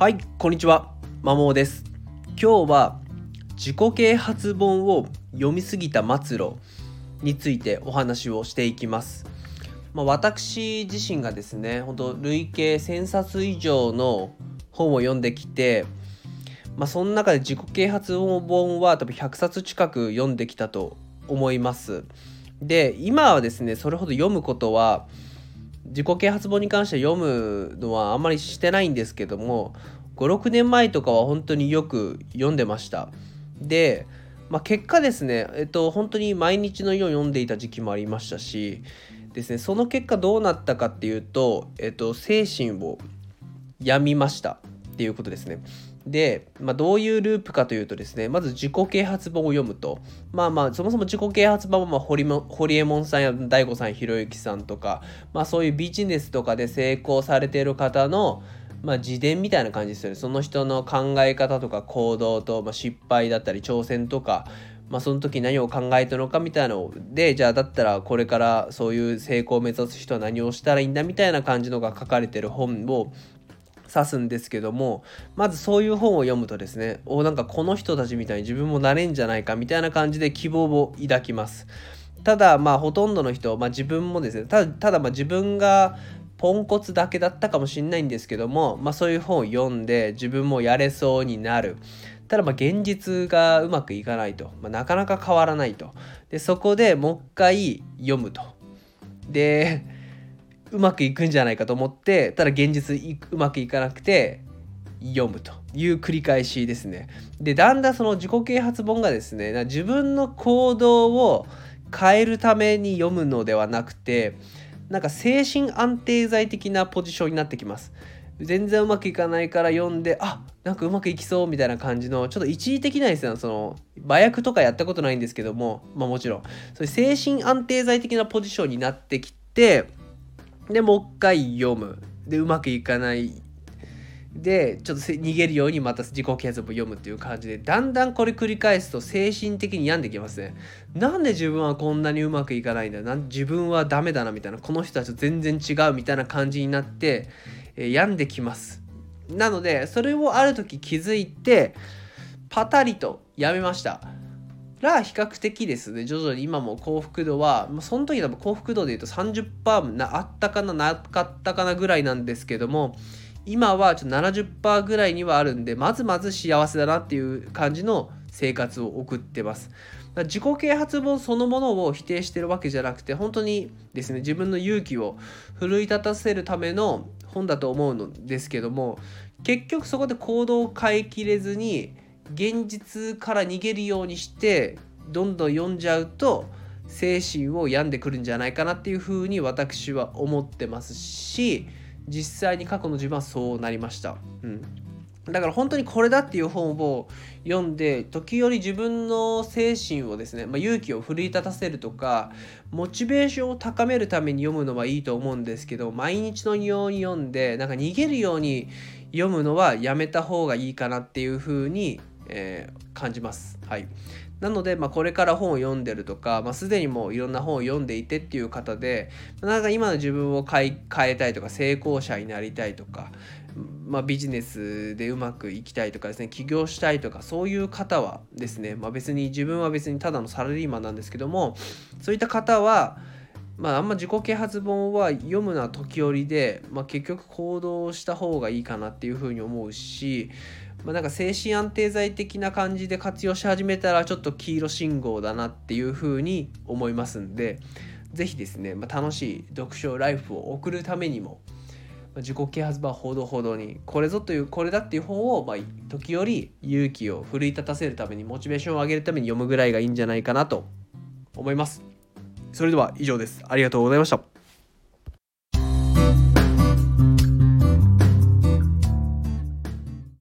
はいこんにちは。まもです。今日は自己啓発本を読みすぎた末路についてお話をしていきます。まあ、私自身がですね本当累計1000冊以上の本を読んできてまあ、その中で自己啓発本は多分100冊近く読んできたと思います。で今はですねそれほど読むことは自己啓発本に関して読むのはあんまりしてないんですけども56年前とかは本当によく読んでました。で、まあ、結果ですねえっと本当に毎日のように読んでいた時期もありましたしですねその結果どうなったかっていうと、えっと、精神を病みました。っていうことですねで、まあ、どういうループかというとですね、まず自己啓発本を読むと、まあまあ、そもそも自己啓発本は、まあ、堀堀江門さんや大悟さん、ひろゆきさんとか、まあそういうビジネスとかで成功されている方の、まあ、自伝みたいな感じですよね。その人の考え方とか行動と、まあ、失敗だったり挑戦とか、まあ、その時何を考えたのかみたいなのでじゃあだったらこれからそういう成功を目指す人は何をしたらいいんだみたいな感じのが書かれてる本を指すんですけどもまずそういう本を読むとですねおなんかこの人たちみたいに自分もなれんじゃないかみたいな感じで希望を抱きます。ただまあほとんどの人、まあ、自分もですねただまあ自分がポンコツだけだったかもしれないんですけども、まあ、そういう本を読んで自分もやれそうになる。ただまあ現実がうまくいかないと、まあ、なかなか変わらないと。でそこでもう一回読むと。でうまくいくんじゃないかと思ってただ現実うまくいかなくて読むという繰り返しですね。でだんだんその自己啓発本がですね自分の行動を変えるために読むのではなくてなんか精神安定剤的なポジションになってきます。全然うまくいかないから読んであなんかうまくいきそうみたいな感じのちょっと一時的なですねその麻薬とかやったことないんですけどもまあもちろんそういう精神安定剤的なポジションになってきてでもう一回読む。でうまくいかない。でちょっと逃げるようにまた自己啓発を読むっていう感じでだんだんこれ繰り返すと精神的に病んできますね。なんで自分はこんなにうまくいかないんだ？なん自分はダメだなみたいな。この人たちと全然違うみたいな感じになって、えー、病んできます。なのでそれをある時気づいてパタリとやめました。ら比較的ですね徐々に今も幸福度はその時多分幸福度で言うと30%なあったかななかったかなぐらいなんですけども今はちょっと70%ぐらいにはあるんでまずまず幸せだなっていう感じの生活を送ってます。自己啓発本そのものを否定してるわけじゃなくて本当にですね自分の勇気を奮い立たせるための本だと思うのですけども結局そこで行動を変えきれずに現実から逃げるようにしてどんどん読んじゃうと精神を病んでくるんじゃないかなっていうふうに私は思ってますし実際に過去の自分はそうなりました。うんだから本当にこれだっていう本を読んで時折自分の精神をですね、まあ、勇気を奮い立たせるとかモチベーションを高めるために読むのはいいと思うんですけど毎日のように読んでなんか逃げるように読むのはやめた方がいいかなっていうふうにえー、感じます。はい、なので、まあ、これから本を読んでるとか、まあ、すでにもういろんな本を読んでいてっていう方でなんか今の自分を変え変えたいとか成功者になりたいとか、まあ、ビジネスでうまくいきたいとかですね起業したいとかそういう方はですね、まあ、別に自分は別にただのサラリーマンなんですけどもそういった方はまあ、あんま自己啓発本は読むのは時折で、まあ、結局行動した方がいいかなっていうふうに思うし、まあ、なんか精神安定剤的な感じで活用し始めたらちょっと黄色信号だなっていうふうに思いますんで是非ですね、まあ、楽しい読書ライフを送るためにもま自己啓発本ほどほどにこれぞというこれだっていう本を、まあ、時折勇気を奮い立たせるためにモチベーションを上げるために読むぐらいがいいんじゃないかなと思います。それでは以上です。ありがとうございました。